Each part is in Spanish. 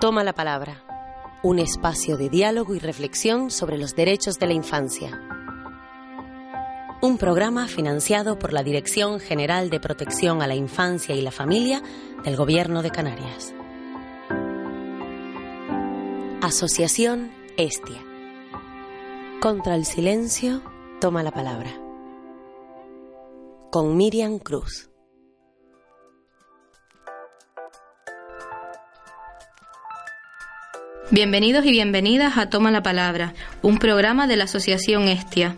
Toma la palabra, un espacio de diálogo y reflexión sobre los derechos de la infancia. Un programa financiado por la Dirección General de Protección a la Infancia y la Familia del Gobierno de Canarias. Asociación Estia. Contra el silencio, toma la palabra. Con Miriam Cruz. Bienvenidos y bienvenidas a Toma la Palabra, un programa de la Asociación Estia.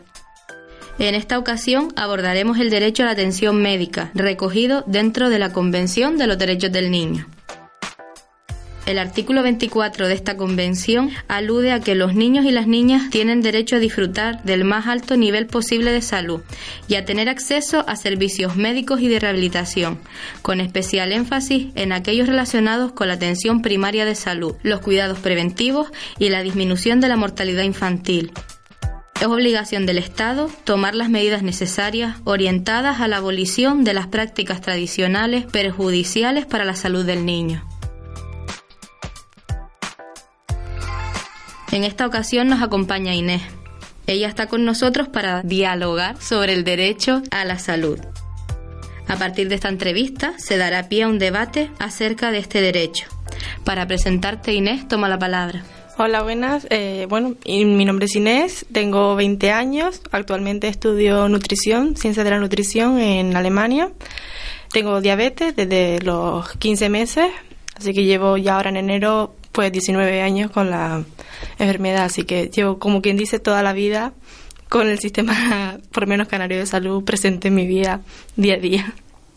En esta ocasión abordaremos el derecho a la atención médica, recogido dentro de la Convención de los Derechos del Niño. El artículo 24 de esta convención alude a que los niños y las niñas tienen derecho a disfrutar del más alto nivel posible de salud y a tener acceso a servicios médicos y de rehabilitación, con especial énfasis en aquellos relacionados con la atención primaria de salud, los cuidados preventivos y la disminución de la mortalidad infantil. Es obligación del Estado tomar las medidas necesarias orientadas a la abolición de las prácticas tradicionales perjudiciales para la salud del niño. En esta ocasión nos acompaña Inés. Ella está con nosotros para dialogar sobre el derecho a la salud. A partir de esta entrevista se dará pie a un debate acerca de este derecho. Para presentarte, Inés, toma la palabra. Hola, buenas. Eh, bueno, mi nombre es Inés, tengo 20 años, actualmente estudio nutrición, ciencia de la nutrición en Alemania. Tengo diabetes desde los 15 meses, así que llevo ya ahora en enero pues 19 años con la enfermedad, así que llevo como quien dice toda la vida con el sistema, por menos canario de salud, presente en mi vida día a día.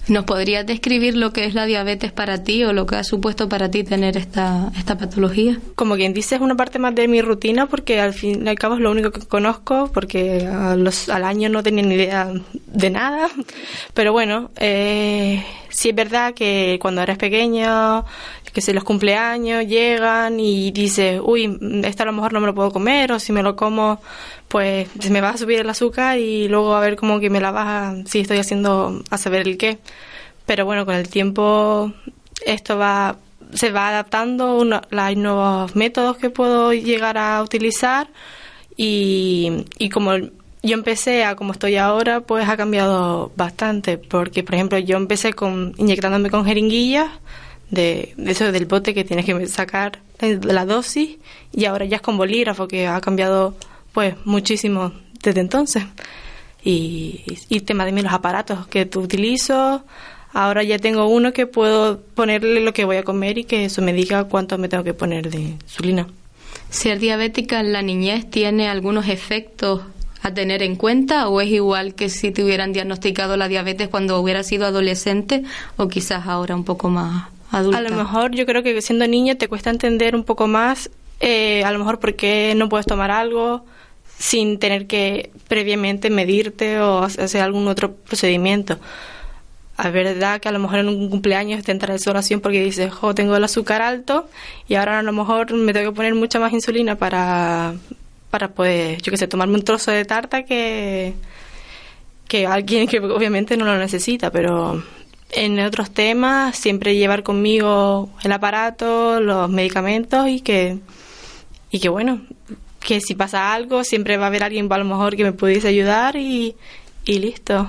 ¿Nos podrías describir lo que es la diabetes para ti o lo que ha supuesto para ti tener esta, esta patología? Como quien dice, es una parte más de mi rutina porque al fin y al cabo es lo único que conozco porque a los, al año no tenía ni idea de nada. Pero bueno, eh, sí es verdad que cuando eres pequeño, que si los cumpleaños llegan y dices, uy, esto a lo mejor no me lo puedo comer o si me lo como pues se me va a subir el azúcar y luego a ver cómo que me la baja si estoy haciendo a saber el qué. Pero bueno, con el tiempo esto va se va adaptando, hay nuevos métodos que puedo llegar a utilizar y, y como yo empecé a como estoy ahora, pues ha cambiado bastante, porque por ejemplo yo empecé con inyectándome con jeringuillas de, eso del bote que tienes que sacar la dosis y ahora ya es con bolígrafo que ha cambiado pues muchísimo desde entonces. Y, y tema de los aparatos que tú utilizo, ahora ya tengo uno que puedo ponerle lo que voy a comer y que eso me diga cuánto me tengo que poner de insulina. ¿Ser diabética en la niñez tiene algunos efectos a tener en cuenta o es igual que si te hubieran diagnosticado la diabetes cuando hubiera sido adolescente o quizás ahora un poco más adulta? A lo mejor yo creo que siendo niña te cuesta entender un poco más, eh, a lo mejor porque no puedes tomar algo, sin tener que previamente medirte o hacer algún otro procedimiento. A verdad que a lo mejor en un cumpleaños te entra desolación porque dices, jo, tengo el azúcar alto y ahora a lo mejor me tengo que poner mucha más insulina para, para poder, yo qué sé, tomarme un trozo de tarta que, que alguien que obviamente no lo necesita, pero en otros temas siempre llevar conmigo el aparato, los medicamentos y que, y que bueno, que si pasa algo siempre va a haber alguien a lo mejor que me pudiese ayudar y, y listo.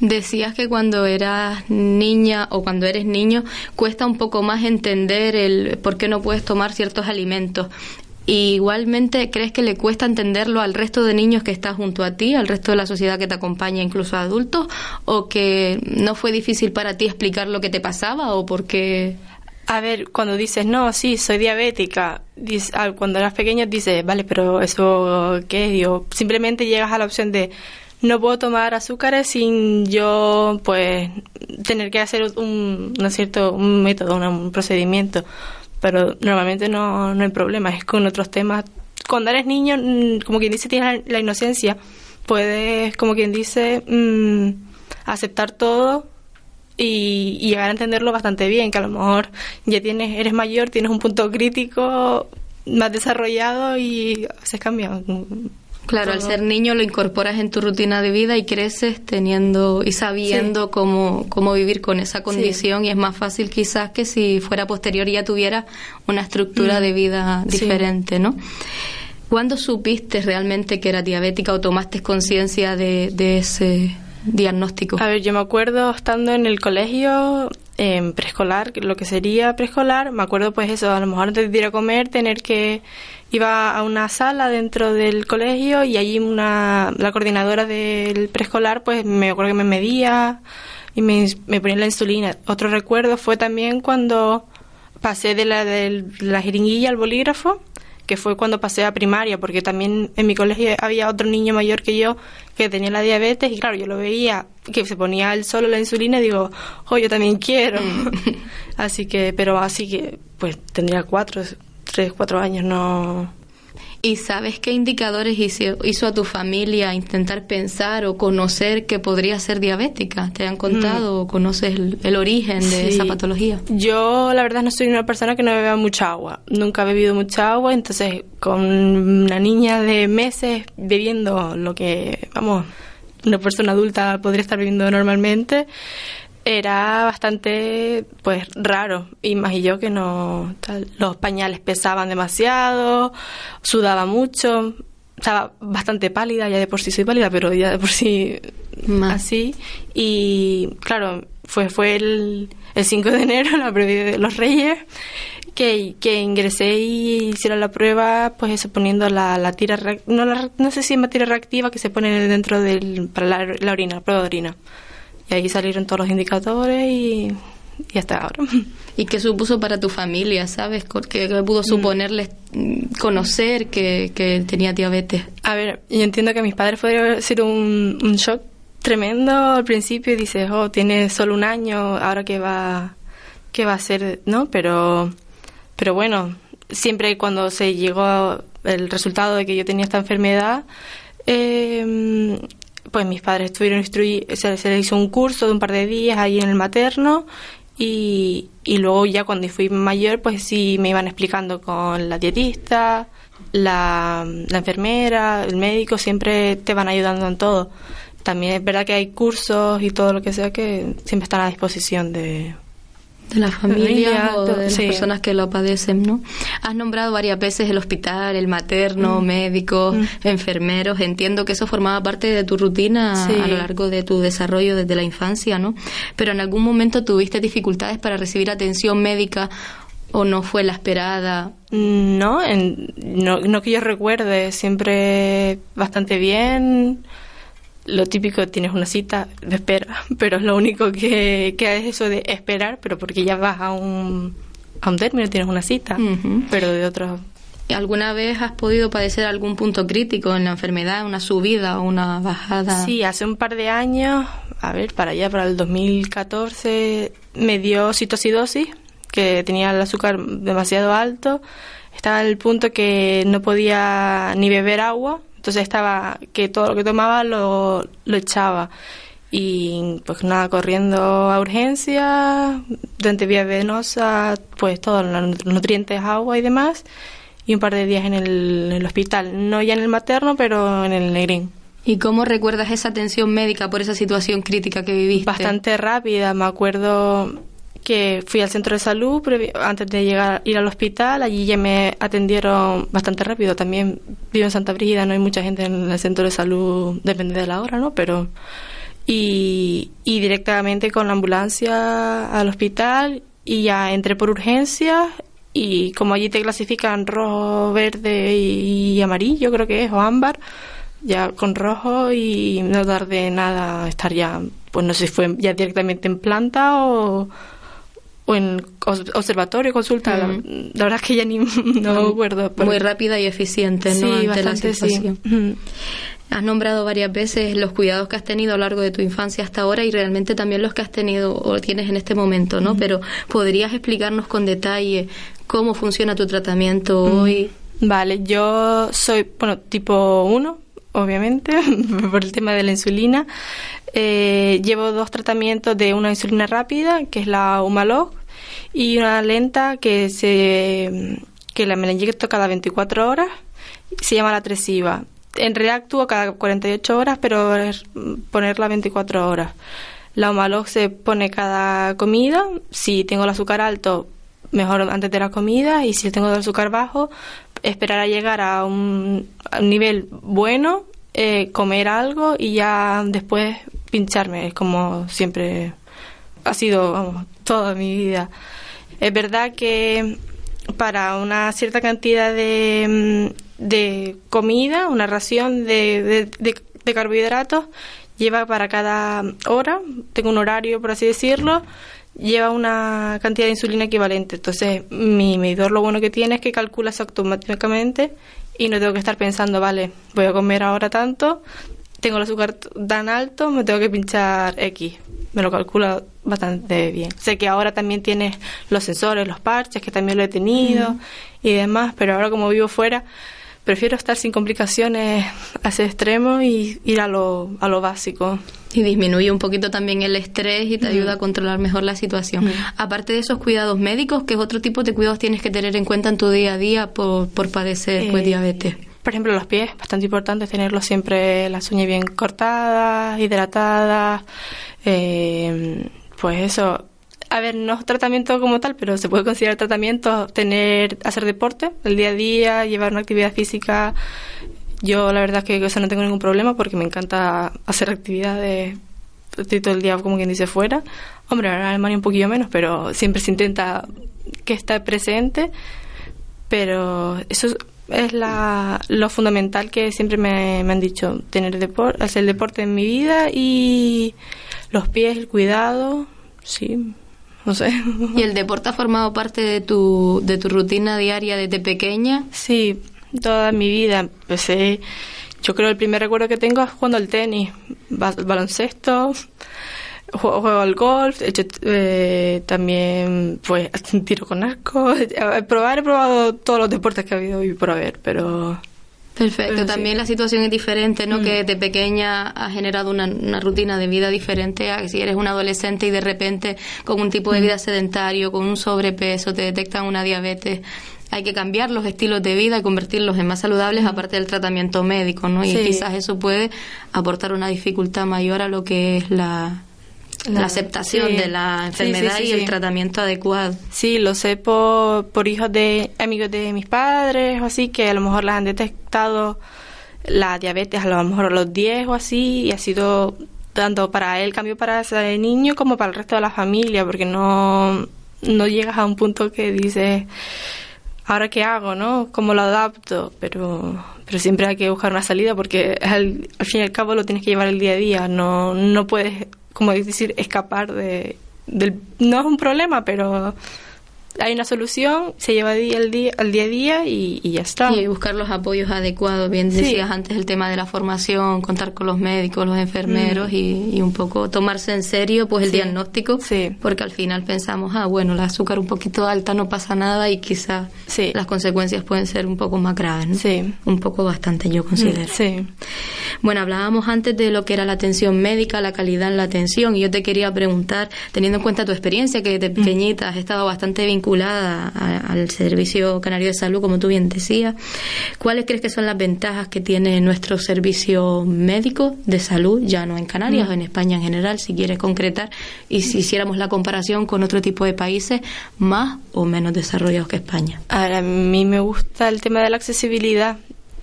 Decías que cuando eras niña o cuando eres niño cuesta un poco más entender el por qué no puedes tomar ciertos alimentos. Y igualmente, ¿crees que le cuesta entenderlo al resto de niños que está junto a ti, al resto de la sociedad que te acompaña, incluso a adultos? ¿O que no fue difícil para ti explicar lo que te pasaba o por qué? A ver, cuando dices, no, sí, soy diabética, cuando eras pequeño dices, vale, pero eso, ¿qué? Digo, simplemente llegas a la opción de, no puedo tomar azúcares sin yo, pues, tener que hacer un, cierto, un método, un, procedimiento. Pero normalmente no, no hay problema, es con otros temas. Cuando eres niño, mm, como quien dice, tienes la, inocencia, puedes, como quien dice, mm, aceptar todo y, llegar a entenderlo bastante bien, que a lo mejor ya tienes, eres mayor, tienes un punto crítico más desarrollado y se cambia. Claro, al ser niño lo incorporas en tu rutina de vida y creces teniendo y sabiendo cómo, cómo vivir con esa condición y es más fácil quizás que si fuera posterior y ya tuviera una estructura mm. de vida diferente, ¿no? ¿Cuándo supiste realmente que era diabética o tomaste conciencia de, de ese diagnóstico? A ver, yo me acuerdo estando en el colegio, en preescolar, lo que sería preescolar, me acuerdo pues eso, a lo mejor antes de ir a comer, tener que iba a una sala dentro del colegio y allí una, la coordinadora del preescolar pues me acuerdo que me medía y me, me ponía la insulina. Otro recuerdo fue también cuando pasé de la, de la jeringuilla al bolígrafo, que fue cuando pasé a primaria, porque también en mi colegio había otro niño mayor que yo que tenía la diabetes y claro, yo lo veía que se ponía él solo la insulina y digo, oh, yo también quiero. Así que, pero así que, pues tendría cuatro, tres, cuatro años, no... ¿Y sabes qué indicadores hizo, hizo, a tu familia intentar pensar o conocer que podría ser diabética? ¿Te han contado mm. o conoces el, origen de esa patología? Yo, la verdad, no soy una persona que no beba mucha agua. Nunca he bebido mucha agua, entonces con una niña de meses bebiendo lo que, vamos, una persona adulta podría estar bebiendo normalmente, era bastante pues raro. Y más y yo que no los pañales pesaban demasiado sudaba mucho estaba bastante pálida ya de por sí soy pálida pero ya de por sí así. Y claro fue fue el, el 5 de enero la previa de los Reyes que, que ingresé y hicieron la prueba pues eso poniendo la, la tira no, no sé si es tira reactiva que se pone dentro del para la, la orina la prueba de orina y ahí salieron todos los indicadores y, y hasta ahora. ¿Y qué supuso para tu familia, sabes? ¿Qué, pudo mm. suponerles conocer que, que, tenía diabetes? A ver, yo entiendo que a mis padres fue ser un, un shock tremendo al principio y dices, oh, tiene solo un año, ahora que va, qué va a ser, ¿no? Pero, pero bueno, siempre cuando se llegó el resultado de que yo tenía esta enfermedad, eh, pues mis padres estuvieron se, les hizo un curso de un par de días ahí en el materno y, y luego ya cuando fui mayor pues sí me iban explicando con la dietista, la, la enfermera, el médico, siempre te van ayudando en todo. También es verdad que hay cursos y todo lo que sea que siempre están a disposición de, de la familia o de las personas que lo padecen, ¿no? Has nombrado varias veces el hospital, el materno, mm. médicos, mm. enfermeros. Entiendo que eso formaba parte de tu rutina a lo largo de tu desarrollo desde la infancia, ¿no? Pero en algún momento tuviste dificultades para recibir atención médica o no fue la esperada? No, en, no, no que yo recuerde, siempre bastante bien lo típico, tienes una cita de espera, pero es lo único que, que es eso de esperar, pero porque ya vas a un, a un término, tienes una cita, pero de otros... ¿Alguna vez has podido padecer algún punto crítico en la enfermedad, una subida o una bajada? Sí, hace un par de años, a ver, para allá, para el 2014, me dio citocidosis, que tenía el azúcar demasiado alto, estaba al punto que no podía ni beber agua, entonces estaba que todo lo que tomaba lo, lo echaba. Y pues nada, corriendo a urgencia, durante vía venosa, pues todos los nutrientes, agua y demás. Y un par de días en el, en el hospital, no ya en el materno, pero en el negrín. ¿Y cómo recuerdas esa atención médica por esa situación crítica que viviste? Bastante rápida, me acuerdo que fui al centro de salud antes de llegar ir al hospital. Allí ya me atendieron bastante rápido. También vivo en Santa Brígida no hay mucha gente en el centro de salud depende de la hora no pero y, y directamente con la ambulancia al hospital y ya entré por urgencias y como allí te clasifican rojo verde y, amarillo creo que es o ámbar ya con rojo y no tardé nada estar ya pues no sé si fue ya directamente en planta o o en observatorio, consulta, la, verdad es que ya ni no me acuerdo. Muy rápida y eficiente, ¿no? Ante la situación. Has nombrado varias veces los cuidados que has tenido a lo largo de tu infancia hasta ahora y realmente también los que has tenido o tienes en este momento, ¿no? Pero ¿podrías explicarnos con detalle cómo funciona tu tratamiento hoy? Vale, yo soy, bueno, tipo 1, obviamente, por el tema de la insulina. Eh, llevo dos tratamientos de una insulina rápida, que es la Humalog, y una lenta que se que la me la inyecto cada 24 horas, se llama la Tresiva. en realidad actúo cada 48 horas, pero es ponerla 24 horas. La Humalog se pone cada comida. Si tengo el azúcar alto, mejor antes de la comida. Y si tengo el azúcar bajo, esperar a llegar a un, nivel bueno, eh, comer algo y ya después pincharme. Como siempre ha sido vamos, toda mi vida. Es verdad que para una cierta cantidad de, mm, de comida, una ración de, de, de carbohidratos, lleva para cada hora, tengo un horario por así decirlo, lleva una cantidad de insulina equivalente. Entonces, mi medidor lo bueno que tiene es que calcula eso automáticamente y no tengo que estar pensando, vale, voy a comer ahora tanto, tengo el azúcar tan alto, me tengo que pinchar X. Me lo calcula bastante bien. Sé que ahora también tiene los sensores, los parches, que también lo he tenido y demás, pero ahora como vivo fuera, prefiero estar sin complicaciones a ese extremo y ir a lo, a lo básico. Y disminuye un poquito también el estrés y te ayuda a controlar mejor la situación. Aparte de esos cuidados médicos, ¿qué otro tipo de cuidados tienes que tener en cuenta en tu día a día por, por padecer pues, eh, diabetes? Por ejemplo, los pies, bastante importante tenerlos siempre las uñas bien cortadas, hidratadas. Eh, pues eso, a ver, no es tratamiento como tal, pero se puede considerar tratamiento tener, hacer deporte el día a día, llevar una actividad física. Yo la verdad es que no tengo ningún problema porque me encanta hacer actividades estoy todo el día como quien dice fuera. Hombre, ahora en Alemania un poquillo menos, pero siempre se intenta que esté presente. Pero eso es la, lo fundamental que siempre me, me han dicho, tener deporte, hacer deporte en mi vida y los pies, el cuidado, sí, no sé. ¿Y el deporte ha formado parte de tu, de tu rutina diaria desde pequeña? Sí, toda mi vida. Empecé, yo creo el primer recuerdo que tengo es jugando al tenis, baloncesto, juego, al golf, he hecho eh, también pues tiro con arco. Probar, he probado todos los deportes que ha habido y por haber, pero Perfecto, también la situación es diferente, ¿no? Mm. Que de pequeña ha generado una, rutina de vida diferente a si eres un adolescente y de repente con un tipo de mm. vida sedentario, con un sobrepeso, te detectan una diabetes. Hay que cambiar los estilos de vida y convertirlos en más saludables, mm. aparte del tratamiento médico, ¿no? Y quizás eso puede aportar una dificultad mayor a lo que es la, la, aceptación de la enfermedad y el tratamiento adecuado. Sí, lo sé por, por hijos de amigos de mis padres o así, que a lo mejor las han detectado la diabetes a lo mejor a los 10 o así, y ha sido tanto para él cambio para ese niño como para el resto de la familia, porque no, no llegas a un punto que dices, ¿ahora qué hago, no? ¿Cómo lo adapto? Pero, pero siempre hay que buscar una salida porque al, al fin y al cabo lo tienes que llevar el día a día, no, no puedes como decir, escapar de, del... No es un problema, pero hay una solución, se lleva día al día, al día a día y, ya está. Y buscar los apoyos adecuados. Bien decías antes el tema de la formación, contar con los médicos, los enfermeros mm. y, un poco tomarse en serio pues el diagnóstico, porque al final pensamos, ah, bueno, la azúcar un poquito alta no pasa nada y quizás las consecuencias pueden ser un poco más graves. ¿no? Un poco bastante, yo considero. Sí. Bueno, hablábamos antes de lo que era la atención médica, la calidad en la atención y yo te quería preguntar, teniendo en cuenta tu experiencia que desde mm. pequeñita has estado bastante vinculada vinculada al Servicio Canario de Salud, como tú bien decías. ¿Cuáles crees que son las ventajas que tiene nuestro servicio médico de salud, ya no en Canarias, o en España en general, si quieres concretar, y si hiciéramos la comparación con otro tipo de países más o menos desarrollados que España? a mí me gusta el tema de la accesibilidad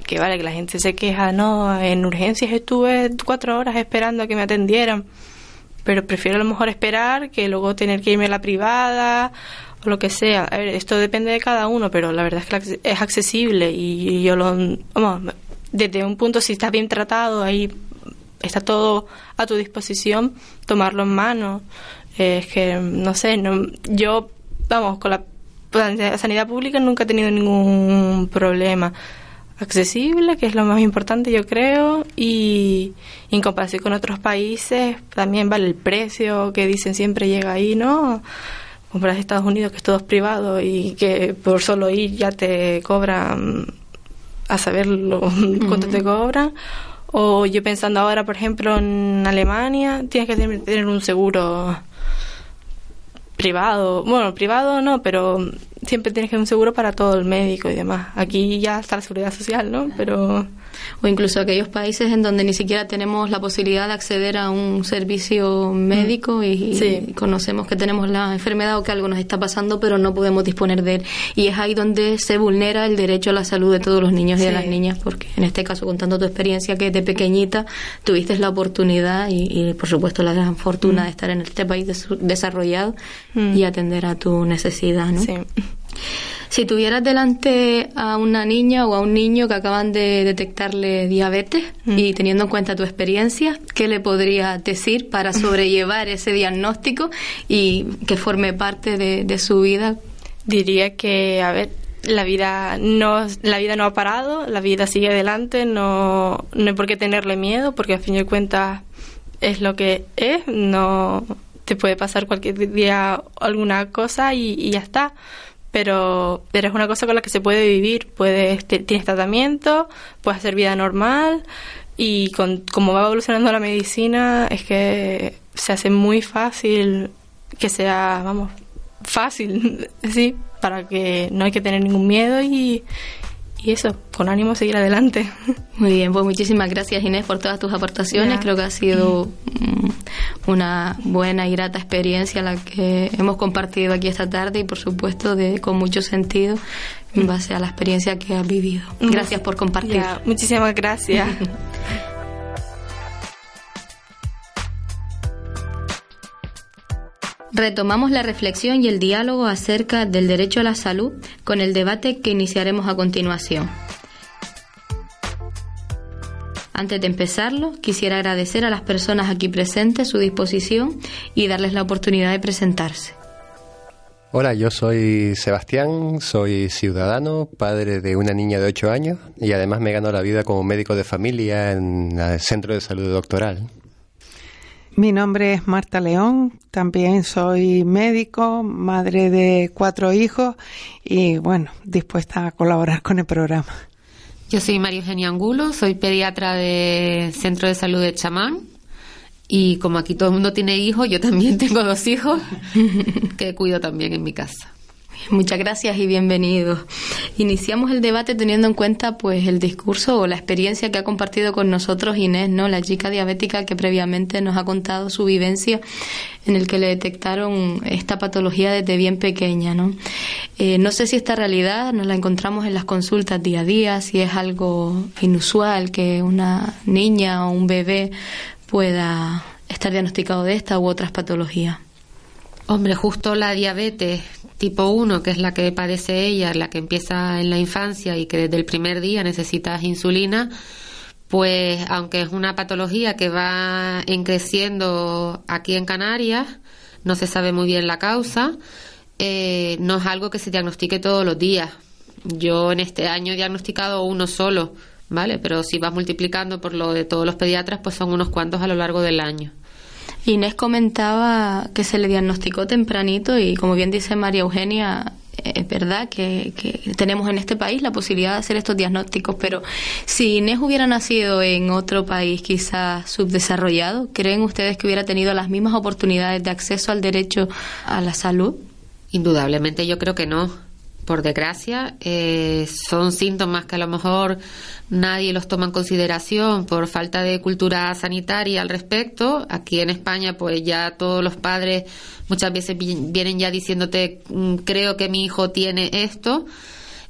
que vale, que la gente se queja, no, en urgencias estuve cuatro horas esperando a que me atendieran, pero prefiero a lo mejor esperar que luego tener que irme a la privada o lo que sea. A ver, esto depende de cada uno, pero la verdad es que es accesible y yo lo. Vamos, desde un punto, si estás bien tratado, ahí está todo a tu disposición, tomarlo en mano. es que, no sé, no, yo, vamos, con la sanidad pública nunca he tenido ningún problema accesible, que es lo más importante yo creo, y en comparación con otros países también vale el precio que dicen siempre llega ahí, ¿no? Compras de Estados Unidos, que es todo privado y que por solo ir ya te cobran a saber lo, cuánto te cobran. O yo pensando ahora, por ejemplo, en Alemania, tienes que tener un seguro privado. Bueno, privado no, pero siempre tienes que tener un seguro para todo el médico y demás. Aquí ya está la seguridad social, ¿no? Pero o incluso aquellos países en donde ni siquiera tenemos la posibilidad de acceder a un servicio médico y, conocemos que tenemos la enfermedad o que algo nos está pasando, pero no podemos disponer de él. Y es ahí donde se vulnera el derecho a la salud de todos los niños y de las niñas, porque en este caso, contando tu experiencia, que de pequeñita tuviste la oportunidad y, por supuesto la gran fortuna mm. de estar en este país desarrollado mm. y atender a tu necesidad, ¿no? Sí. Si tuvieras delante a una niña o a un niño que acaban de detectarle diabetes mm. y teniendo en cuenta tu experiencia, ¿qué le podrías decir para sobrellevar ese diagnóstico y que forme parte de, su vida? Diría que, a ver, la vida no la vida no ha parado, la vida sigue adelante, no, no hay por qué tenerle miedo, porque al fin y al cuentas es lo que es, no te puede pasar cualquier día alguna cosa y, y ya está pero, pero es una cosa con la que se puede vivir. Puedes, tienes tratamiento, puedes hacer vida normal y con como va evolucionando la medicina es que se hace muy fácil que sea, vamos, fácil, sí, para que no hay que tener ningún miedo y, y eso, con ánimo seguir adelante. Muy bien, pues muchísimas gracias Inés por todas tus aportaciones. Creo que ha sido mm, una buena y grata experiencia la que hemos compartido aquí esta tarde y por supuesto de con mucho sentido en base a la experiencia que has vivido. Gracias por compartir. muchísimas gracias. Retomamos la reflexión y el diálogo acerca del derecho a la salud con el debate que iniciaremos a continuación. Antes de empezarlo, quisiera agradecer a las personas aquí presentes su disposición y darles la oportunidad de presentarse. Hola, yo soy Sebastián, soy ciudadano, padre de una niña de 8 años y además me gano la vida como médico de familia en el Centro de Salud Doctoral. Mi nombre es Marta León, también soy médico, madre de cuatro hijos y bueno, dispuesta a colaborar con el programa. Yo soy María Eugenia Angulo, soy pediatra de Centro de Salud de Chamán y como aquí todo el mundo tiene hijos, yo también tengo dos hijos que cuido también en mi casa. Muchas gracias y bienvenidos. Iniciamos el debate teniendo en cuenta pues el discurso o la experiencia que ha compartido con nosotros Inés, ¿no? La chica diabética que previamente nos ha contado su vivencia en el que le detectaron esta patología desde bien pequeña, ¿no? Eh, no sé si esta realidad nos la encontramos en las consultas día a día, si es algo inusual que una niña o un bebé pueda estar diagnosticado de esta u otras patologías. Hombre, justo la diabetes tipo 1, que es la que padece ella, la que empieza en la infancia y que desde el primer día necesitas insulina, pues aunque es una patología que va creciendo aquí en Canarias, no se sabe muy bien la causa, eh, no es algo que se diagnostique todos los días. Yo en este año he diagnosticado uno solo, ¿vale? Pero si vas multiplicando por lo de todos los pediatras, pues son unos cuantos a lo largo del año. Inés comentaba que se le diagnosticó tempranito y como bien dice María Eugenia, es verdad que, tenemos en este país la posibilidad de hacer estos diagnósticos, pero si Inés hubiera nacido en otro país quizás subdesarrollado, ¿creen ustedes que hubiera tenido las mismas oportunidades de acceso al derecho a la salud? Indudablemente yo creo que no por desgracia, eh, son síntomas que a lo mejor nadie los toma en consideración por falta de cultura sanitaria al respecto. Aquí en España, pues ya todos los padres muchas veces vienen ya diciéndote, mm, creo que mi hijo tiene esto.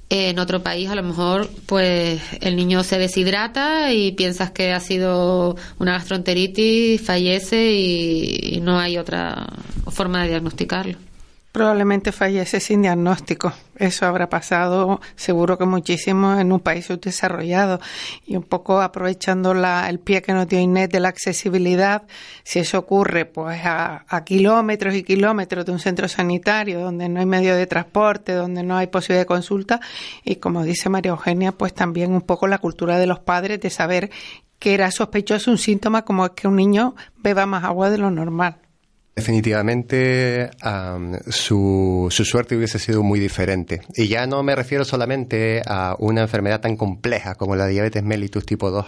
En otro país, a lo mejor, pues el niño se deshidrata y piensas que ha sido una gastroenteritis, fallece y no hay otra forma de diagnosticarlo. Probablemente fallece sin diagnóstico. Eso habrá pasado seguro que muchísimo en un país subdesarrollado. Y un poco aprovechando la, el pie que nos dio Inés de la accesibilidad, si eso ocurre pues a, a, kilómetros y kilómetros de un centro sanitario donde no hay medio de transporte, donde no hay posibilidad de consulta, y como dice María Eugenia, pues también un poco la cultura de los padres de saber que era sospechoso un síntoma como que un niño beba más agua de lo normal. Definitivamente su, su, suerte hubiese sido muy diferente. Y ya no me refiero solamente a una enfermedad tan compleja como la diabetes mellitus tipo 2.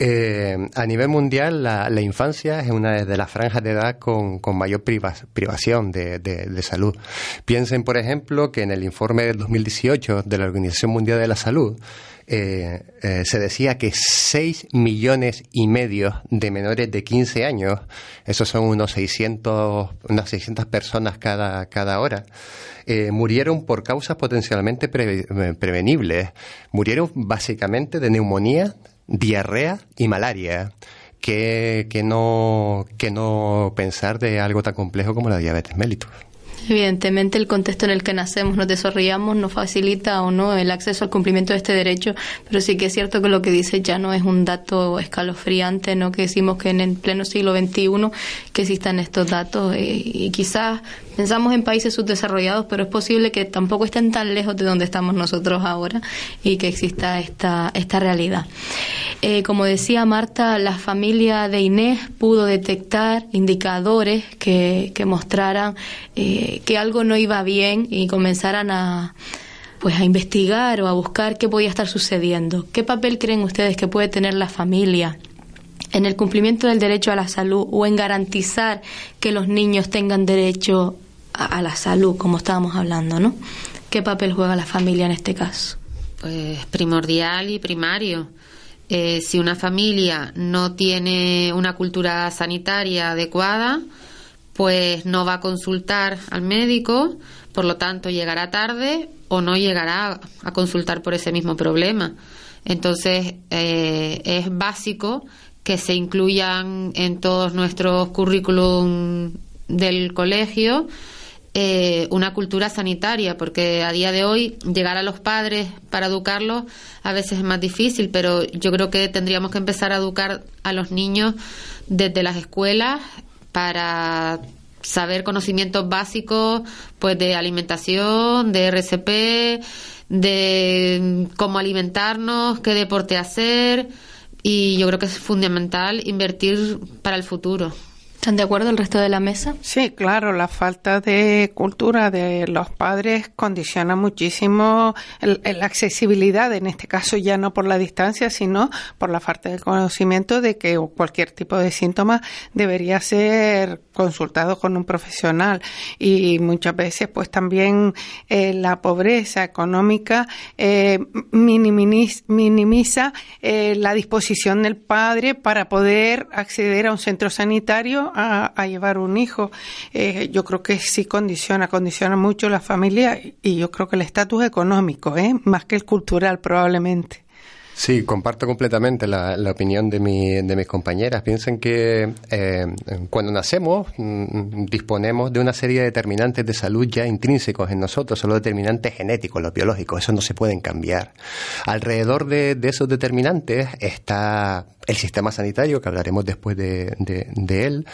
Eh, a nivel mundial, la, infancia es una de las franjas de edad con, mayor privación de, salud. Piensen, por ejemplo, que en el informe del 2018 de la Organización Mundial de la Salud eh, eh, se decía que 6 millones y medio de menores de 15 años, esos son unos 600, unas 600 personas cada, cada hora, murieron por causas potencialmente prevenibles. Murieron básicamente de neumonía, diarrea y malaria. Que, que, no, que no pensar de algo tan complejo como la diabetes mellitus. Evidentemente, el contexto en el que nacemos, nos desarrollamos, nos facilita o no el acceso al cumplimiento de este derecho, pero sí que es cierto que lo que dice ya no es un dato escalofriante, no que decimos que en el pleno siglo XXI que existan estos datos eh, y quizás pensamos en países subdesarrollados, pero es posible que tampoco estén tan lejos de donde estamos nosotros ahora y que exista esta, esta realidad. Eh, como decía Marta, la familia de Inés pudo detectar indicadores que, que mostraran eh, que algo no iba bien y comenzaran a pues a investigar o a buscar qué podía estar sucediendo. ¿Qué papel creen ustedes que puede tener la familia en el cumplimiento del derecho a la salud o en garantizar que los niños tengan derecho a, la salud, como estábamos hablando, ¿no? ¿Qué papel juega la familia en este caso? Pues primordial y primario. Eh, si una familia no tiene una cultura sanitaria adecuada, pues no va a consultar al médico, por lo tanto llegará tarde o no llegará a consultar por ese mismo problema. Entonces eh, es básico que se incluyan en todos nuestros currículum del colegio eh, una cultura sanitaria, porque a día de hoy llegar a los padres para educarlos a veces es más difícil, pero yo creo que tendríamos que empezar a educar a los niños desde las escuelas para saber conocimientos básicos pues de alimentación, de RCP, de cómo alimentarnos, qué deporte hacer y yo creo que es fundamental invertir para el futuro. ¿Están de acuerdo el resto de la mesa? Sí, claro, la falta de cultura de los padres condiciona muchísimo la accesibilidad, en este caso ya no por la distancia, sino por la falta de conocimiento de que cualquier tipo de síntoma debería ser consultado con un profesional y muchas veces pues también eh, la pobreza económica eh, minimiza, eh, la disposición del padre para poder acceder a un centro sanitario a, llevar un hijo. Eh, yo creo que sí condiciona, condiciona mucho la familia y yo creo que el estatus económico, ¿eh? más que el cultural probablemente. Sí, comparto completamente la, opinión de, mi, de mis compañeras. Piensen que eh, cuando nacemos mm, disponemos de una serie de determinantes de salud ya intrínsecos en nosotros, son los determinantes genéticos, los biológicos, esos no se pueden cambiar. Alrededor de, de esos determinantes está el sistema sanitario, que hablaremos después de, de, él,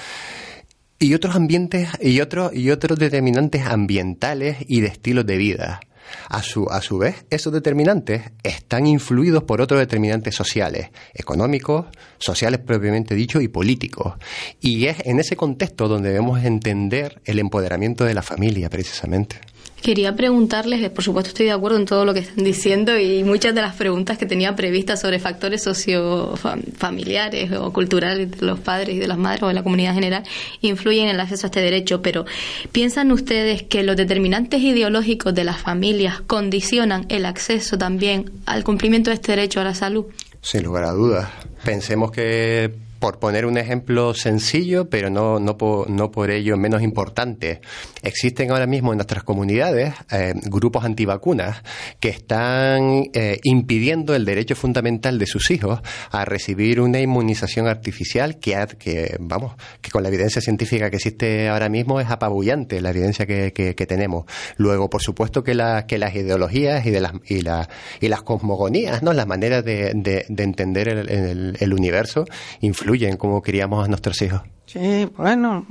y otros ambientes y otros y otros determinantes ambientales y de estilos de vida. A su, a su vez, esos determinantes están influidos por otros determinantes sociales, económicos, sociales propiamente dicho y políticos. Y es en ese contexto donde debemos entender el empoderamiento de la familia, precisamente. Quería preguntarles, eh, por supuesto estoy de acuerdo en todo lo que están diciendo y muchas de las preguntas que tenía previstas sobre factores sociofamiliares o culturales de los padres y de las madres o de la comunidad general influyen en el acceso a este derecho, pero ¿piensan ustedes que los determinantes ideológicos de las familias condicionan el acceso también al cumplimiento de este derecho a la salud? Sin lugar a dudas. Pensemos que por poner un ejemplo sencillo, pero no, no, por, no por ello menos importante, existen ahora mismo en nuestras comunidades eh, grupos antivacunas que están eh, impidiendo el derecho fundamental de sus hijos a recibir una inmunización artificial que, que, vamos, que con la evidencia científica que existe ahora mismo es apabullante la evidencia que, que, tenemos. Luego, por supuesto que, la, que las ideologías y, de las, y, la, y las cosmogonías, ¿no? las maneras de, de, entender el, el universo influyen influye en cómo criamos a nuestros hijos. Sí, bueno,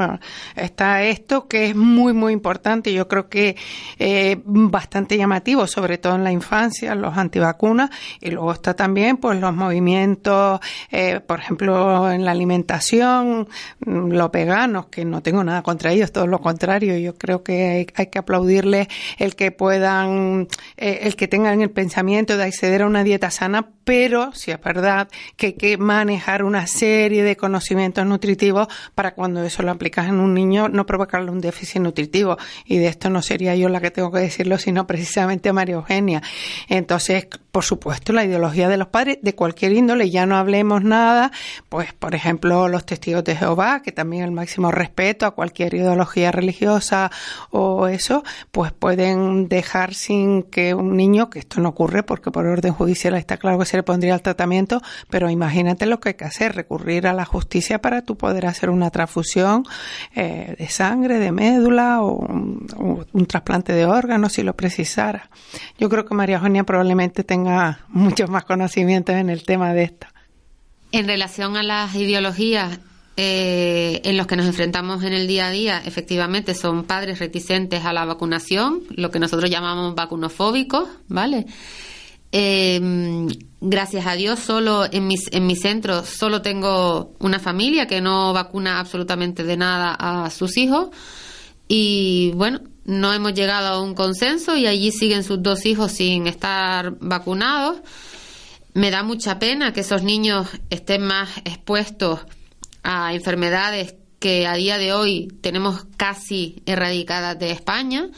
está esto que es muy, muy importante. Yo creo que eh, bastante llamativo, sobre todo en la infancia, los antivacunas. Y luego está también, pues, los movimientos, eh, por ejemplo, en la alimentación, mm, los veganos, que no tengo nada contra ellos, todo lo contrario. Yo creo que hay, que aplaudirles el que puedan, eh, el que tengan el pensamiento de acceder a una dieta sana, pero si es verdad que hay que manejar una serie de conocimientos nutritivos para cuando eso lo aplicas en un niño no provocarle un déficit nutritivo. Y de esto no sería yo la que tengo que decirlo, sino precisamente María Eugenia. Entonces, por supuesto, la ideología de los padres de cualquier índole, ya no hablemos nada, pues por ejemplo los testigos de Jehová, que también el máximo respeto a cualquier ideología religiosa o eso, pues pueden dejar sin que un niño, que esto no ocurre porque por orden judicial está claro que se le pondría el tratamiento, pero imagínate lo que hay que hacer, recurrir a la justicia para tú poder hacer una transfusión eh, de sangre, de médula o un, trasplante de órganos si lo precisara. Yo creo que María Eugenia probablemente tenga muchos más conocimientos en el tema de esto. En relación a las ideologías eh, en los que nos enfrentamos en el día a día, efectivamente, son padres reticentes a la vacunación, lo que nosotros llamamos vacunofóbicos, ¿vale? Eh, gracias a Dios, solo en, mis, en mi centro solo tengo una familia que no vacuna absolutamente de nada a sus hijos. Y bueno, no hemos llegado a un consenso y allí siguen sus dos hijos sin estar vacunados. Me da mucha pena que esos niños estén más expuestos a enfermedades que a día de hoy tenemos casi erradicadas de España,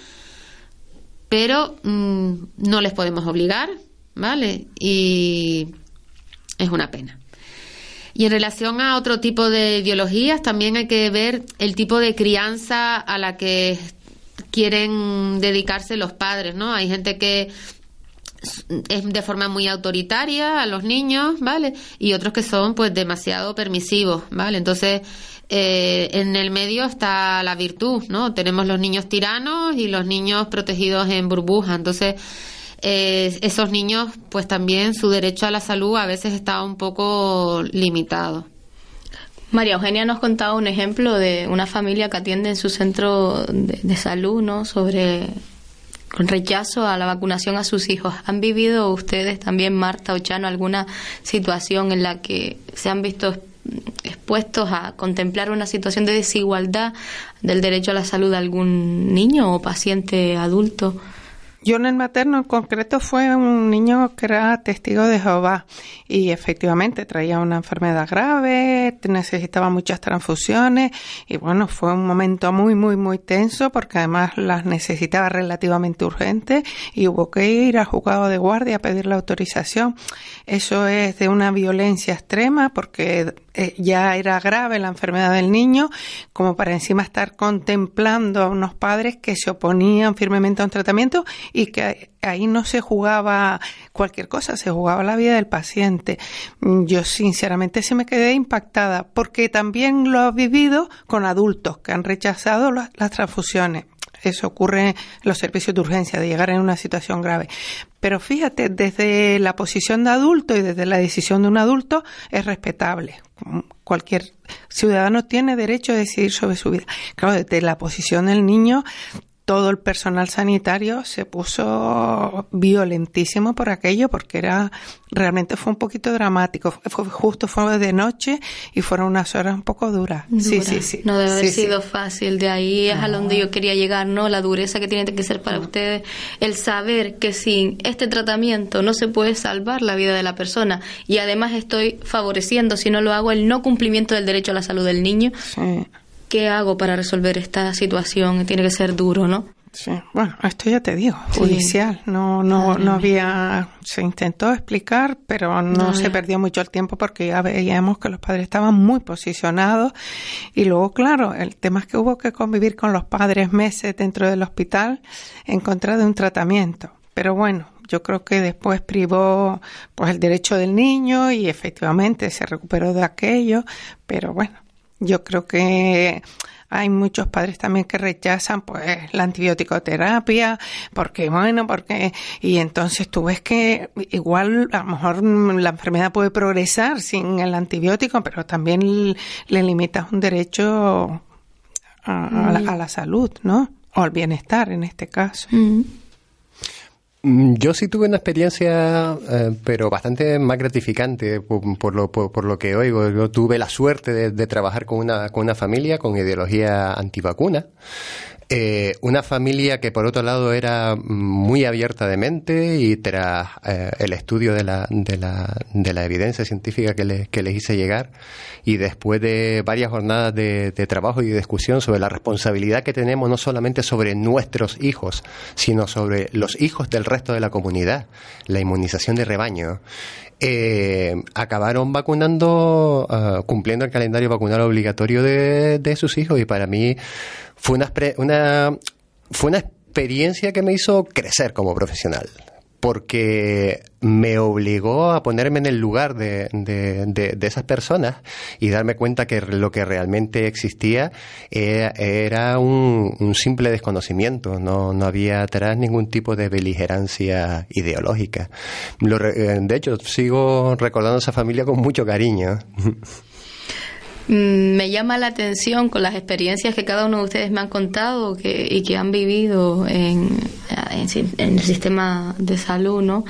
pero mm, no les podemos obligar, ¿vale? Y es una pena. Y en relación a otro tipo de ideologías, también hay que ver el tipo de crianza a la que quieren dedicarse los padres, ¿no? Hay gente que es de forma muy autoritaria a los niños, ¿vale? Y otros que son pues demasiado permisivos, ¿vale? Entonces, eh, en el medio está la virtud, ¿no? Tenemos los niños tiranos y los niños protegidos en burbuja. Entonces, eh, esos niños, pues también su derecho a la salud a veces está un poco limitado. María Eugenia nos contaba un ejemplo de una familia que atiende en su centro de, salud, ¿no? Sobre con rechazo a la vacunación a sus hijos. ¿Han vivido ustedes también, Marta o Chano, alguna situación en la que se han visto expuestos a contemplar una situación de desigualdad del derecho a la salud de algún niño o paciente adulto? Yo en el materno en concreto fue un niño que era testigo de Jehová y efectivamente traía una enfermedad grave, necesitaba muchas transfusiones y bueno, fue un momento muy, muy, muy tenso porque además las necesitaba relativamente urgentes y hubo que ir al juzgado de guardia a pedir la autorización. Eso es de una violencia extrema porque eh, ya era grave la enfermedad del niño, como para encima estar contemplando a unos padres que se oponían firmemente a un tratamiento y que ahí no se jugaba cualquier cosa, se jugaba la vida del paciente. Yo sinceramente sí me quedé impactada porque también lo he vivido con adultos que han rechazado las, las transfusiones eso ocurre los servicios de urgencia, de llegar en una situación grave. Pero fíjate, desde la posición de adulto y desde la decisión de un adulto es respetable. Cualquier ciudadano tiene derecho a decidir sobre su vida. Claro, desde la posición del niño todo el personal sanitario se puso violentísimo por aquello porque era realmente fue un poquito dramático. Fue, justo fue de noche y fueron unas horas un poco duras. Sí sí sí. No debe haber sido fácil. De ahí es a donde yo quería llegar no la dureza que tiene que ser para ustedes el saber que sin este tratamiento no se puede salvar la vida de la persona. Y además estoy favoreciendo si no lo hago el no cumplimiento del derecho a la salud del niño. Sí ¿qué hago para resolver esta situación? Tiene que ser duro, ¿no? Sí, bueno, esto ya te digo, judicial. No, no, no había, se intentó explicar, pero no, se perdió mucho el tiempo porque ya veíamos que los padres estaban muy posicionados. Y luego, claro, el tema es que hubo que convivir con los padres meses dentro del hospital en contra de un tratamiento. Pero bueno, yo creo que después privó pues el derecho del niño y efectivamente se recuperó de aquello, pero bueno, yo creo que hay muchos padres también que rechazan pues la antibiótico-terapia, porque bueno, porque y entonces tú ves que igual a lo mejor la enfermedad puede progresar sin el antibiótico, pero también le limitas un derecho a, la, salud, ¿no? O al bienestar en este caso. Mm, yo sí tuve una experiencia, eh, pero bastante más gratificante por, lo, por, lo que oigo. Yo tuve la suerte de, de, trabajar con una, con una familia con ideología antivacuna. Eh, una familia que por otro lado era muy abierta de mente y tras eh, el estudio de la, de, la, de la evidencia científica que, le, que les hice llegar y después de varias jornadas de, trabajo y de discusión sobre la responsabilidad que tenemos no solamente sobre nuestros hijos, sino sobre los hijos del resto de la comunidad, la inmunización de rebaño, eh, acabaron vacunando, uh, cumpliendo el calendario vacunal obligatorio de, de sus hijos. Y para mí fue una, una, fue una experiencia que me hizo crecer como profesional porque me obligó a ponerme en el lugar de, de, esas personas y darme cuenta que lo que realmente existía era, un, simple desconocimiento, no, no había atrás ningún tipo de beligerancia ideológica. Eh, de hecho, sigo recordando a esa familia con mucho cariño. Mm, me llama la atención con las experiencias que cada uno de ustedes me han contado que, y que han vivido en, en, el sistema de salud, ¿no?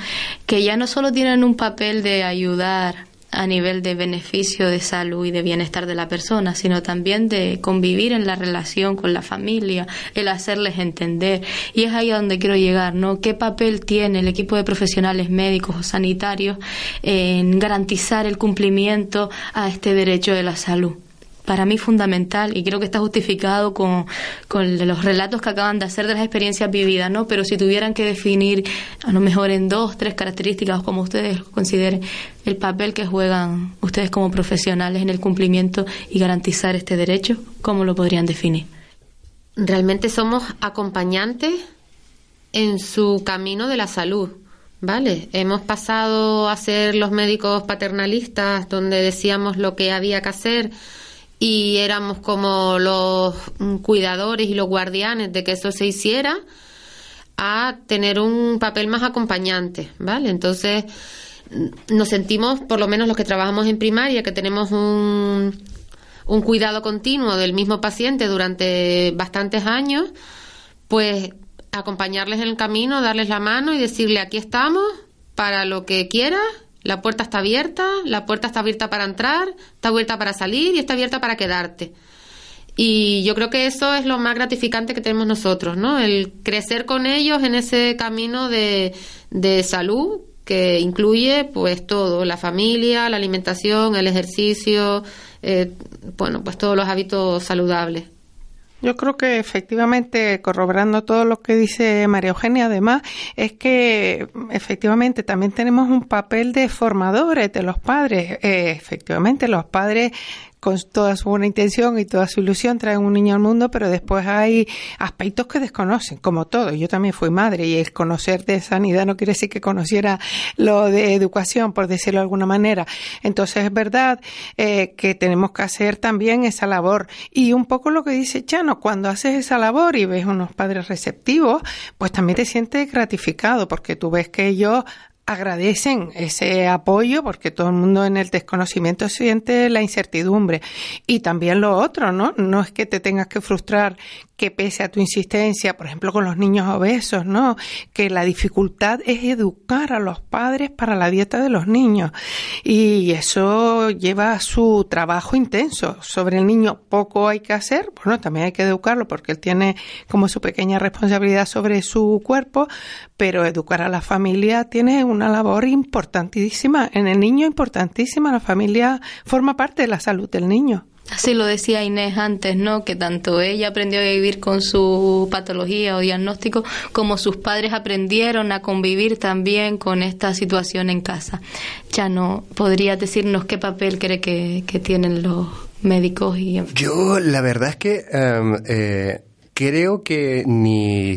que ya no solo tienen un papel de ayudar a nivel de beneficio de salud y de bienestar de la persona, sino también de convivir en la relación con la familia, el hacerles entender. Y es ahí a donde quiero llegar, ¿no? ¿Qué papel tiene el equipo de profesionales médicos o sanitarios en garantizar el cumplimiento a este derecho de la salud? Para mí fundamental y creo que está justificado con, con los relatos que acaban de hacer de las experiencias vividas, ¿no? Pero si tuvieran que definir a lo mejor en dos, tres características, como ustedes consideren, el papel que juegan ustedes como profesionales en el cumplimiento y garantizar este derecho, ¿cómo lo podrían definir? Realmente somos acompañantes en su camino de la salud. Vale, hemos pasado a ser los médicos paternalistas donde decíamos lo que había que hacer y éramos como los cuidadores y los guardianes de que eso se hiciera a tener un papel más acompañante, ¿vale? Entonces nos sentimos, por lo menos los que trabajamos en primaria, que tenemos un, un cuidado continuo del mismo paciente durante bastantes años, pues acompañarles en el camino, darles la mano y decirle aquí estamos para lo que quieras la puerta está abierta, la puerta está abierta para entrar, está abierta para salir y está abierta para quedarte. Y yo creo que eso es lo más gratificante que tenemos nosotros, ¿no? El crecer con ellos en ese camino de, de salud que incluye pues todo, la familia, la alimentación, el ejercicio, eh, bueno, pues todos los hábitos saludables. Yo creo que efectivamente, corroborando todo lo que dice María Eugenia, además, es que efectivamente también tenemos un papel de formadores de los padres. Eh, efectivamente, los padres con toda su buena intención y toda su ilusión traen un niño al mundo, pero después hay aspectos que desconocen, como todo. Yo también fui madre y el conocer de sanidad no quiere decir que conociera lo de educación, por decirlo de alguna manera. Entonces es verdad eh, que tenemos que hacer también esa labor. Y un poco lo que dice Chano, cuando haces esa labor y ves unos padres receptivos, pues también te sientes gratificado porque tú ves que ellos agradecen ese apoyo porque todo el mundo en el desconocimiento siente la incertidumbre y también lo otro, ¿no? No es que te tengas que frustrar que pese a tu insistencia, por ejemplo, con los niños obesos, ¿no? Que la dificultad es educar a los padres para la dieta de los niños. Y eso lleva su trabajo intenso. Sobre el niño poco hay que hacer. Bueno, también hay que educarlo porque él tiene como su pequeña responsabilidad sobre su cuerpo, pero educar a la familia tiene una labor importantísima. En el niño importantísima. La familia forma parte de la salud del niño. Así lo decía Inés antes, ¿no? Que tanto ella aprendió a vivir con su patología o diagnóstico, como sus padres aprendieron a convivir también con esta situación en casa. Ya no, ¿podrías decirnos qué papel cree que, tienen los médicos? y Yo, la verdad es que em, eh, creo que ni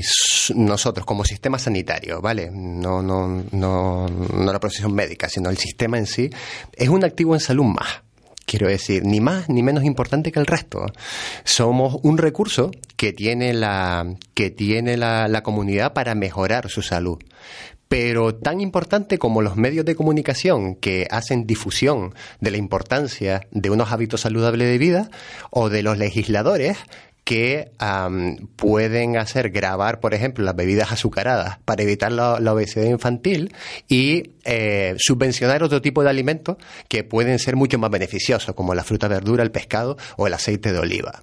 nosotros como sistema sanitario, ¿vale? No, no, no, no la profesión médica, sino el sistema en sí, es un activo en salud más quiero decir, ni más ni menos importante que el resto. Somos un recurso que tiene la, que tiene la, la comunidad para mejorar su salud pero tan importante como los medios de comunicación que hacen difusión de la importancia de unos hábitos saludables de vida o de los legisladores que pueden hacer grabar, por ejemplo, las bebidas azucaradas para evitar la, obesidad infantil y eh, subvencionar otro tipo de alimentos que pueden ser mucho más beneficiosos, como la fruta, verdura, el pescado o el aceite de oliva.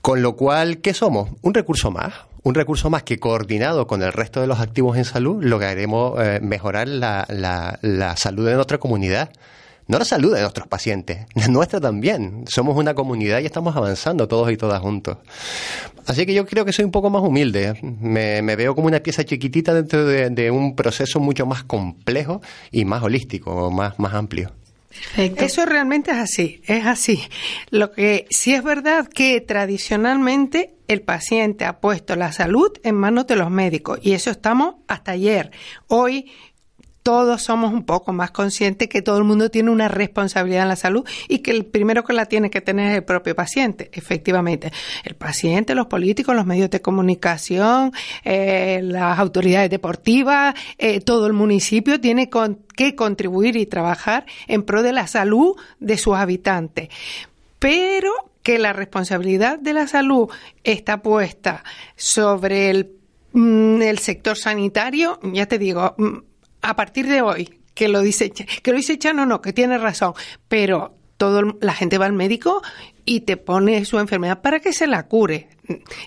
Con lo cual, ¿qué somos? Un recurso más, un recurso más que coordinado con el resto de los activos en salud lograremos eh, mejorar la, la salud de nuestra comunidad no la salud de nuestros pacientes, la nuestra también. Somos una comunidad y estamos avanzando todos y todas juntos. Así que yo creo que soy un poco más humilde. Me, veo como una pieza chiquitita dentro de, un proceso mucho más complejo y más holístico, más, más amplio. Eso realmente es así, es así. Lo que sí es verdad que tradicionalmente el paciente ha puesto la salud en manos de los médicos y eso estamos hasta ayer. Hoy todos somos un poco más conscientes que todo el mundo tiene una responsabilidad en la salud y que el primero que la tiene que tener es el propio paciente, efectivamente. El paciente, los políticos, los medios de comunicación, eh, las autoridades deportivas, eh, todo el municipio tiene que contribuir y trabajar en pro de la salud de sus habitantes. Pero que la responsabilidad de la salud está puesta sobre el, mm, el sector sanitario, ya te digo, mm, a partir de hoy, que lo dice, que lo dice Chano, no, que tiene razón, pero todo la gente va al médico y te pone su enfermedad para que se la cure.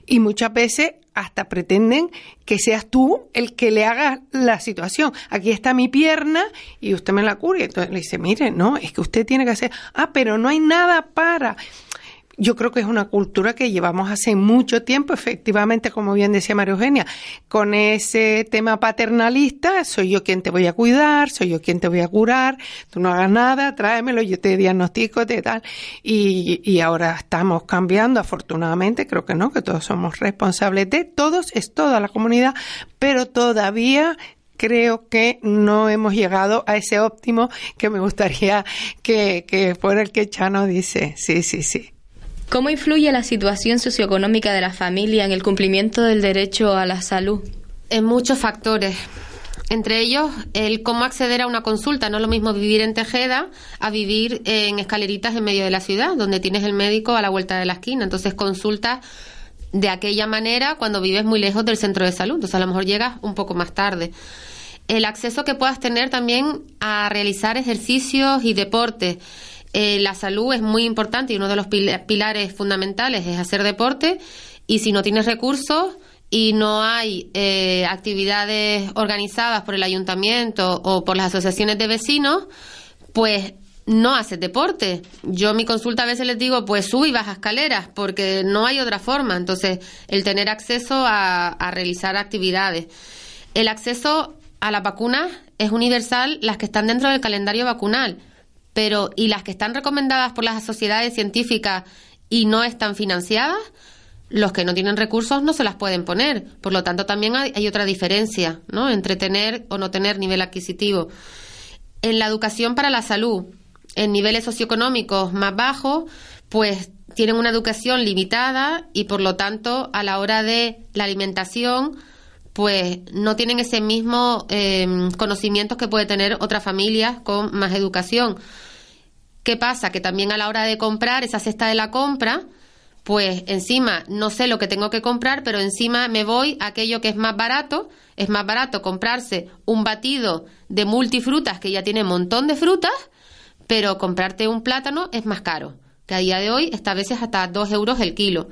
Y muchas veces hasta pretenden que seas tú el que le haga la situación. Aquí está mi pierna y usted me la cure. Entonces le dice, mire, no, es que usted tiene que hacer, ah, pero no hay nada para yo creo que es una cultura que llevamos hace mucho tiempo, efectivamente, como bien decía María Eugenia, con ese tema paternalista, soy yo quien te voy a cuidar, soy yo quien te voy a curar, tú no hagas nada, tráemelo, yo te diagnostico, te tal. Y, y ahora estamos cambiando, afortunadamente, creo que no, que todos somos responsables de todos, es toda la comunidad, pero todavía creo que no hemos llegado a ese óptimo que me gustaría que, que fuera el que Chano dice. Sí, sí, sí. ¿Cómo influye la situación socioeconómica de la familia en el cumplimiento del derecho a la salud? En muchos factores. Entre ellos, el cómo acceder a una consulta. No es lo mismo vivir en Tejeda a vivir en escaleritas en medio de la ciudad, donde tienes el médico a la vuelta de la esquina. Entonces, consulta de aquella manera cuando vives muy lejos del centro de salud. Entonces, a lo mejor llegas un poco más tarde. El acceso que puedas tener también a realizar ejercicios y deportes eh, la salud es muy importante y uno de los pilares fundamentales es hacer deporte y si no tienes recursos y no hay eh, actividades organizadas por el ayuntamiento o por las asociaciones de vecinos, pues no haces deporte. Yo mi consulta a veces les digo, pues sube y baja escaleras, porque no hay otra forma. Entonces, el tener acceso a, a realizar actividades. El acceso a las vacunas es universal, las que están dentro del calendario vacunal pero ¿y las que están recomendadas por las sociedades científicas y no están financiadas? Los que no tienen recursos no se las pueden poner. Por lo tanto, también hay, otra diferencia, ¿no? Entre tener o no tener nivel adquisitivo. En la educación para la salud, en niveles socioeconómicos más bajos, pues tienen una educación limitada y por lo tanto a la hora de la alimentación pues no tienen ese mismo eh, conocimientos que puede tener otras familias con más educación. ¿Qué pasa? Que también a la hora de comprar esa cesta de la compra, pues encima no sé lo que tengo que comprar, pero encima me voy a aquello que es más barato. Es más barato comprarse un batido de multifrutas que ya tiene un montón de frutas, pero comprarte un plátano es más caro, que a día de hoy está a veces hasta dos euros el kilo.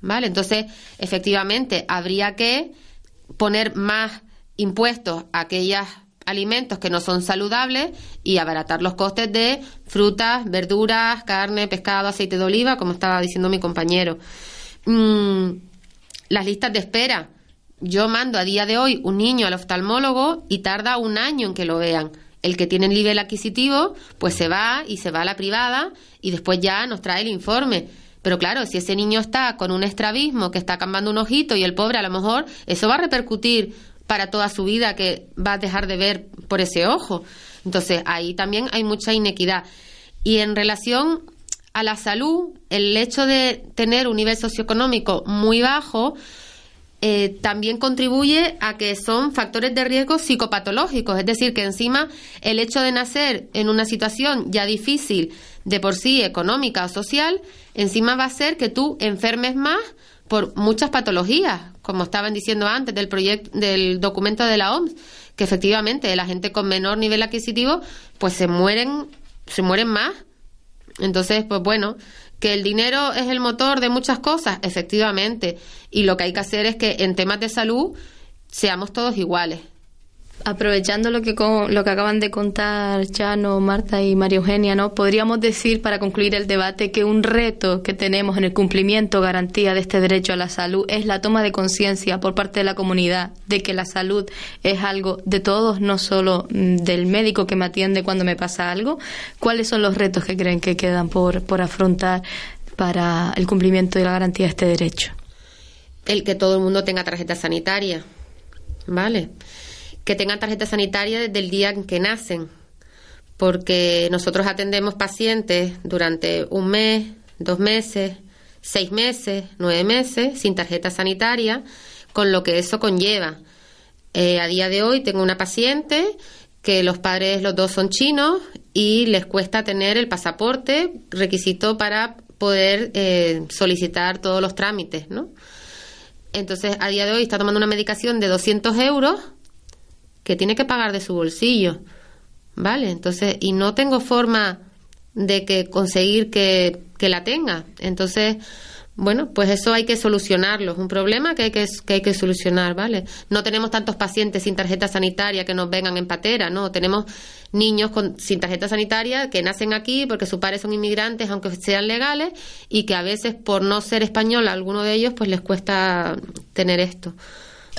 ¿Vale? Entonces, efectivamente, habría que poner más impuestos a aquellos alimentos que no son saludables y abaratar los costes de frutas, verduras, carne, pescado, aceite de oliva, como estaba diciendo mi compañero. Mm, las listas de espera. Yo mando a día de hoy un niño al oftalmólogo y tarda un año en que lo vean. El que tiene el nivel adquisitivo, pues se va y se va a la privada y después ya nos trae el informe pero claro, si ese niño está con un estrabismo, que está cambiando un ojito y el pobre a lo mejor, eso va a repercutir para toda su vida que va a dejar de ver por ese ojo. Entonces ahí también hay mucha inequidad. Y en relación a la salud, el hecho de tener un nivel socioeconómico muy bajo eh, también contribuye a que son factores de riesgo psicopatológicos, es decir, que encima el hecho de nacer en una situación ya difícil de por sí económica o social, encima va a ser que tú enfermes más por muchas patologías, como estaban diciendo antes del proyecto del documento de la OMS, que efectivamente la gente con menor nivel adquisitivo pues se mueren se mueren más. Entonces, pues bueno, que el dinero es el motor de muchas cosas, efectivamente, y lo que hay que hacer es que en temas de salud seamos todos iguales. Aprovechando lo que, lo que acaban de contar Chano, Marta y María Eugenia, ¿no? podríamos decir, para concluir el debate, que un reto que tenemos en el cumplimiento, garantía de este derecho a la salud es la toma de conciencia por parte de la comunidad de que la salud es algo de todos, no solo mm, del médico que me atiende cuando me pasa algo. ¿Cuáles son los retos que creen que quedan por, por afrontar para el cumplimiento de la garantía de este derecho? El que todo el mundo tenga tarjeta sanitaria, ¿vale? Que tengan tarjeta sanitaria desde el día en que nacen, porque nosotros atendemos pacientes durante un mes, dos meses, seis meses, nueve meses sin tarjeta sanitaria, con lo que eso conlleva. Eh, a día de hoy tengo una paciente que los padres, los dos son chinos y les cuesta tener el pasaporte, requisito para poder eh, solicitar todos los trámites, ¿no? Entonces, a día de hoy está tomando una medicación de 200 euros que tiene que pagar de su bolsillo. ¿Vale? Entonces, y no tengo forma de que conseguir que, que la tenga. Entonces, bueno, pues eso hay que solucionarlo. Es un problema que hay que, que hay que solucionar, ¿vale? No tenemos tantos pacientes sin tarjeta sanitaria que nos vengan en patera, ¿no? Tenemos niños con, sin tarjeta sanitaria que nacen aquí porque sus padres son inmigrantes, aunque sean legales, y que a veces, por no ser español, a alguno de ellos, pues les cuesta tener esto.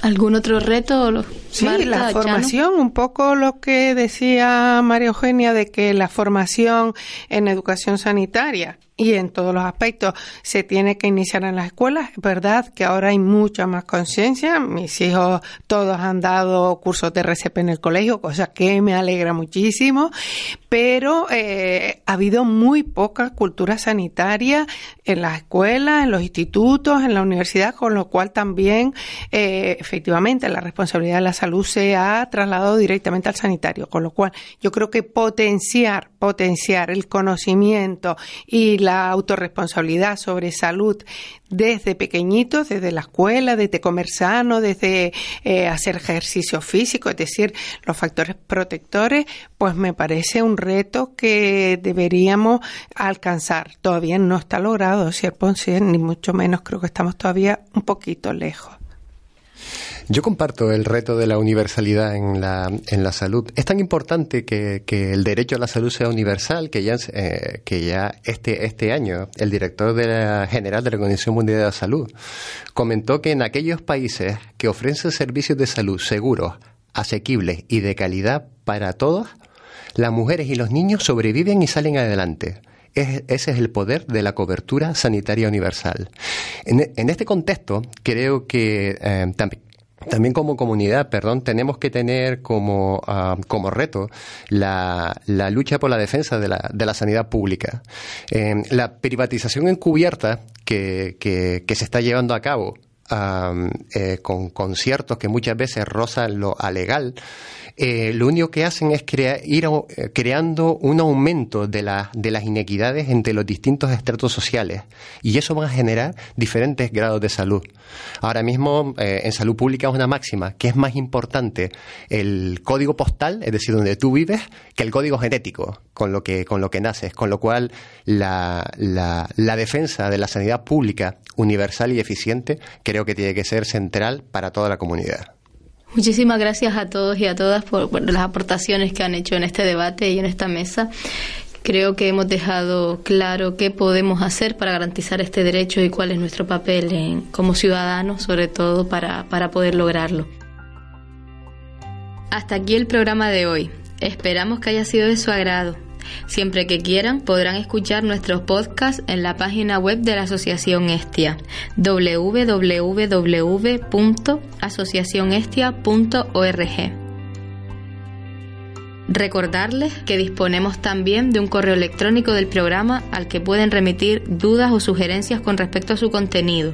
¿Algún otro reto? Sí, la formación, un poco lo que decía María Eugenia de que la formación en educación sanitaria y en todos los aspectos se tiene que iniciar en las escuelas. Es verdad que ahora hay mucha más conciencia. Mis hijos todos han dado cursos de RCP en el colegio, cosa que me alegra muchísimo, pero eh, ha habido muy poca cultura sanitaria en las escuelas, en los institutos, en la universidad, con lo cual también eh, efectivamente la responsabilidad de la salud se ha trasladado directamente al sanitario, con lo cual yo creo que potenciar, potenciar el conocimiento y la autorresponsabilidad sobre salud desde pequeñitos, desde la escuela, desde comer sano, desde eh, hacer ejercicio físico, es decir, los factores protectores, pues me parece un reto que deberíamos alcanzar. Todavía no está logrado, ¿cierto? ni mucho menos creo que estamos todavía un poquito lejos. Yo comparto el reto de la universalidad en la, en la salud. Es tan importante que, que el derecho a la salud sea universal que ya, eh, que ya este, este año el director de la, general de la Organización Mundial de la Salud comentó que en aquellos países que ofrecen servicios de salud seguros, asequibles y de calidad para todos, las mujeres y los niños sobreviven y salen adelante. ese es el poder de la cobertura sanitaria universal. En, en este contexto, creo que eh, también también como comunidad, perdón, tenemos que tener como, ah, como reto la, la, lucha por la defensa de la, de la sanidad pública. Eh, la privatización encubierta que, que, que, se está llevando a cabo eh, con conciertos que muchas veces rozan lo alegal, eh, lo único que hacen es ir eh, creando un aumento de, de las inequidades entre los distintos estratos sociales y eso va a generar diferentes grados de salud. Ahora mismo en salud pública es una máxima que es más importante el código postal, es decir, donde tú vives, que el código genético con lo que, con lo que naces, con lo cual la, la defensa de la sanidad pública universal y eficiente creo que tiene que ser central para toda la comunidad. Muchísimas gracias a todos y a todas por, las aportaciones que han hecho en este debate y en esta mesa. Creo que hemos dejado claro qué podemos hacer para garantizar este derecho y cuál es nuestro papel en, como ciudadanos, sobre todo para, para poder lograrlo. Hasta aquí el programa de hoy. Esperamos que haya sido de su agrado. Siempre que quieran podrán escuchar nuestros podcasts en la página web de la Asociación Estia www.asociacionestia.org. Recordarles que disponemos también de un correo electrónico del programa al que pueden remitir dudas o sugerencias con respecto a su contenido.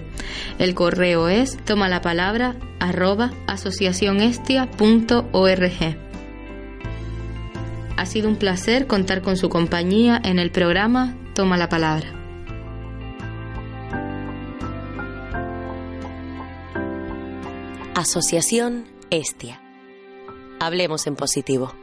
El correo es toma la palabra arroba asociacionestia.org. Ha sido un placer contar con su compañía en el programa Toma la palabra. Asociación Estia. Hablemos en positivo.